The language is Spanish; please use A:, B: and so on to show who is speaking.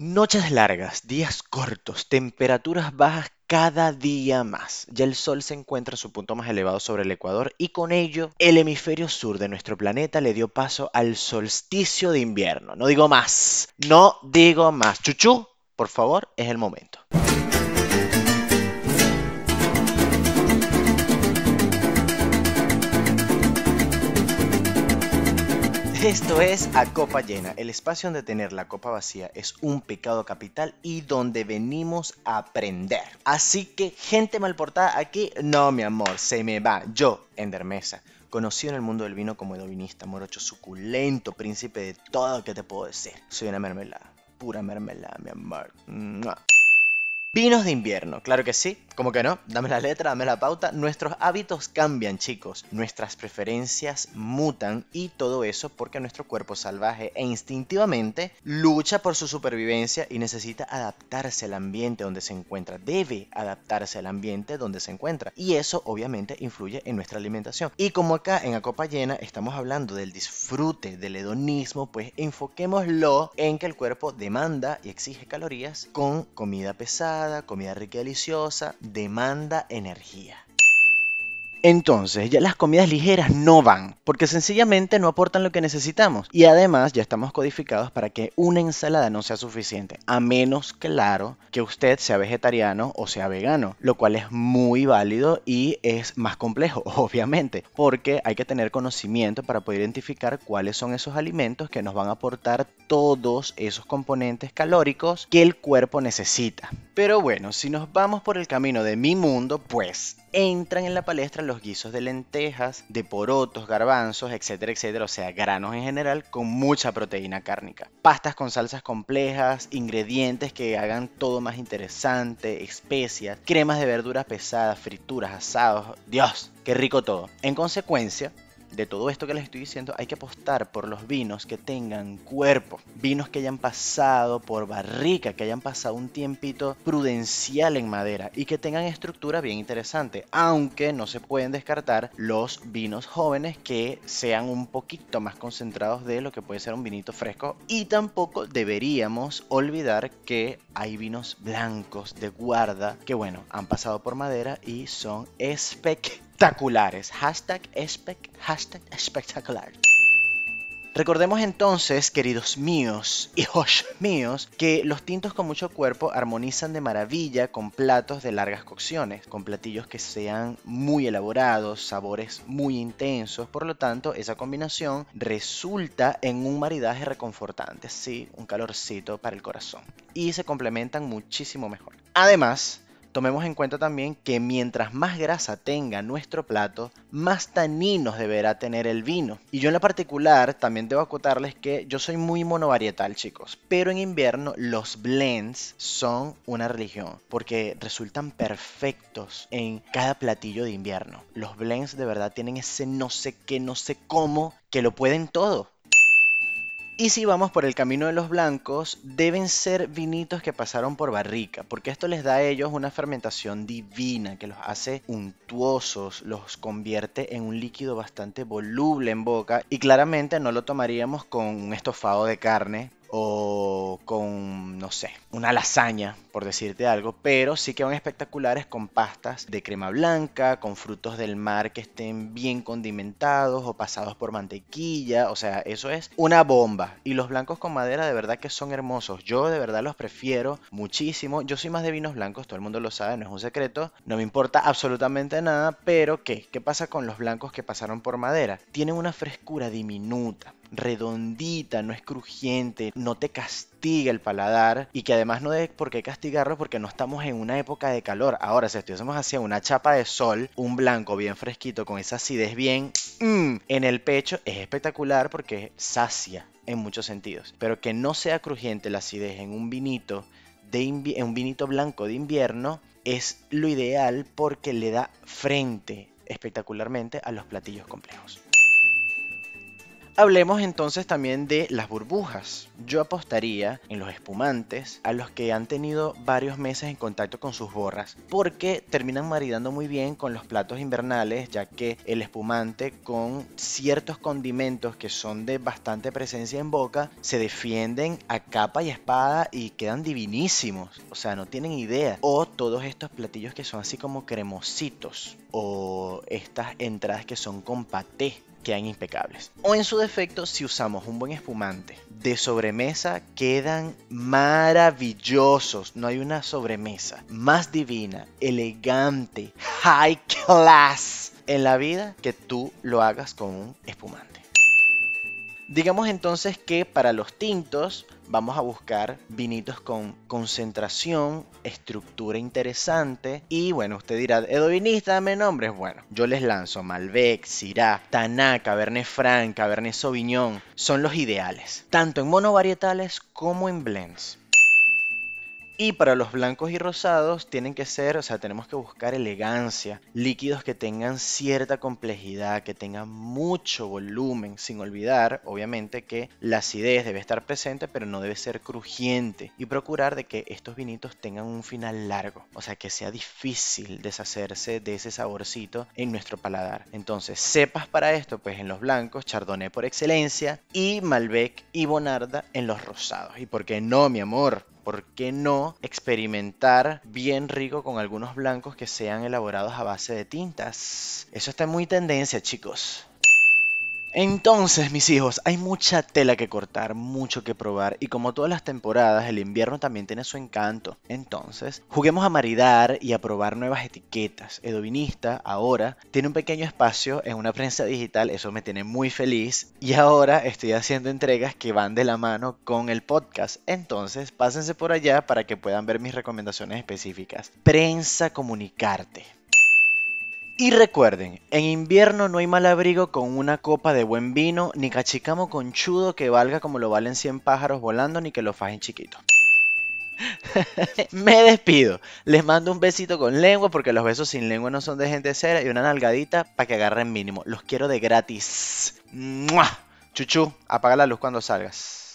A: Noches largas, días cortos, temperaturas bajas cada día más. Ya el Sol se encuentra a su punto más elevado sobre el Ecuador y con ello el hemisferio sur de nuestro planeta le dio paso al solsticio de invierno. No digo más, no digo más. Chuchu, por favor, es el momento. Esto es A Copa Llena, el espacio donde tener la copa vacía es un pecado capital y donde venimos a aprender. Así que, gente mal portada aquí, no mi amor, se me va. Yo, Endermesa, conocido en el mundo del vino como edovinista, morocho, suculento, príncipe de todo lo que te puedo decir. Soy una mermelada, pura mermelada, mi amor. Vinos de invierno, claro que sí, como que no, dame la letra, dame la pauta. Nuestros hábitos cambian, chicos, nuestras preferencias mutan y todo eso porque nuestro cuerpo salvaje e instintivamente lucha por su supervivencia y necesita adaptarse al ambiente donde se encuentra, debe adaptarse al ambiente donde se encuentra. Y eso obviamente influye en nuestra alimentación. Y como acá en A Copa Llena estamos hablando del disfrute, del hedonismo, pues enfoquémoslo en que el cuerpo demanda y exige calorías con comida pesada comida rica y deliciosa, demanda energía. Entonces, ya las comidas ligeras no van, porque sencillamente no aportan lo que necesitamos. Y además ya estamos codificados para que una ensalada no sea suficiente, a menos, claro, que usted sea vegetariano o sea vegano, lo cual es muy válido y es más complejo, obviamente, porque hay que tener conocimiento para poder identificar cuáles son esos alimentos que nos van a aportar todos esos componentes calóricos que el cuerpo necesita. Pero bueno, si nos vamos por el camino de mi mundo, pues entran en la palestra los guisos de lentejas, de porotos, garbanzos, etcétera, etcétera, o sea, granos en general con mucha proteína cárnica. Pastas con salsas complejas, ingredientes que hagan todo más interesante, especias, cremas de verduras pesadas, frituras, asados, Dios, qué rico todo. En consecuencia, de todo esto que les estoy diciendo, hay que apostar por los vinos que tengan cuerpo, vinos que hayan pasado por barrica, que hayan pasado un tiempito prudencial en madera y que tengan estructura bien interesante, aunque no se pueden descartar los vinos jóvenes que sean un poquito más concentrados de lo que puede ser un vinito fresco. Y tampoco deberíamos olvidar que hay vinos blancos de guarda que bueno, han pasado por madera y son espectaculares espectaculares. Hashtag, hashtag espectacular. Recordemos entonces, queridos míos, hijos míos, que los tintos con mucho cuerpo armonizan de maravilla con platos de largas cocciones, con platillos que sean muy elaborados, sabores muy intensos, por lo tanto esa combinación resulta en un maridaje reconfortante, sí, un calorcito para el corazón, y se complementan muchísimo mejor. Además, Tomemos en cuenta también que mientras más grasa tenga nuestro plato, más taninos deberá tener el vino. Y yo en la particular también debo acotarles que yo soy muy monovarietal, chicos. Pero en invierno los blends son una religión porque resultan perfectos en cada platillo de invierno. Los blends de verdad tienen ese no sé qué, no sé cómo, que lo pueden todo. Y si vamos por el camino de los blancos, deben ser vinitos que pasaron por barrica, porque esto les da a ellos una fermentación divina que los hace untuosos, los convierte en un líquido bastante voluble en boca y claramente no lo tomaríamos con un estofado de carne o con, no sé, una lasaña, por decirte algo, pero sí que van espectaculares con pastas de crema blanca, con frutos del mar que estén bien condimentados o pasados por mantequilla, o sea, eso es una bomba. Y los blancos con madera de verdad que son hermosos, yo de verdad los prefiero muchísimo, yo soy más de vinos blancos, todo el mundo lo sabe, no es un secreto, no me importa absolutamente nada, pero ¿qué? ¿Qué pasa con los blancos que pasaron por madera? Tienen una frescura diminuta, redondita, no es crujiente, no te castiga el paladar y que además no debe por qué castigarlo porque no estamos en una época de calor. Ahora, si estuviésemos hacia una chapa de sol, un blanco bien fresquito con esa acidez bien mm, en el pecho, es espectacular porque sacia en muchos sentidos. Pero que no sea crujiente la acidez en un vinito de en un vinito blanco de invierno es lo ideal porque le da frente espectacularmente a los platillos complejos. Hablemos entonces también de las burbujas. Yo apostaría en los espumantes a los que han tenido varios meses en contacto con sus borras, porque terminan maridando muy bien con los platos invernales, ya que el espumante con ciertos condimentos que son de bastante presencia en boca se defienden a capa y espada y quedan divinísimos. O sea, no tienen idea. O todos estos platillos que son así como cremositos o estas entradas que son con paté quedan impecables. O en su defecto, si usamos un buen espumante de sobremesa, quedan maravillosos. No hay una sobremesa más divina, elegante, high class en la vida que tú lo hagas con un espumante. Digamos entonces que para los tintos vamos a buscar vinitos con concentración, estructura interesante y bueno, usted dirá, Edo vinista, dame nombres. Bueno, yo les lanzo Malbec, Syrah, Tanaka, Cabernet Franc, Cabernet Sauvignon, son los ideales, tanto en monovarietales como en blends. Y para los blancos y rosados tienen que ser, o sea, tenemos que buscar elegancia, líquidos que tengan cierta complejidad, que tengan mucho volumen, sin olvidar, obviamente, que la acidez debe estar presente, pero no debe ser crujiente. Y procurar de que estos vinitos tengan un final largo, o sea, que sea difícil deshacerse de ese saborcito en nuestro paladar. Entonces, cepas para esto, pues en los blancos, Chardonnay por excelencia, y Malbec y Bonarda en los rosados. ¿Y por qué no, mi amor? ¿Por qué no experimentar bien rico con algunos blancos que sean elaborados a base de tintas? Eso está muy tendencia, chicos. Entonces, mis hijos, hay mucha tela que cortar, mucho que probar y como todas las temporadas, el invierno también tiene su encanto. Entonces, juguemos a maridar y a probar nuevas etiquetas. Edovinista ahora tiene un pequeño espacio en una prensa digital, eso me tiene muy feliz y ahora estoy haciendo entregas que van de la mano con el podcast. Entonces, pásense por allá para que puedan ver mis recomendaciones específicas. Prensa Comunicarte. Y recuerden, en invierno no hay mal abrigo con una copa de buen vino, ni cachicamo conchudo que valga como lo valen 100 pájaros volando, ni que lo fajen chiquito. Me despido. Les mando un besito con lengua porque los besos sin lengua no son de gente seria y una nalgadita para que agarren mínimo. Los quiero de gratis. Chuchu, apaga la luz cuando salgas.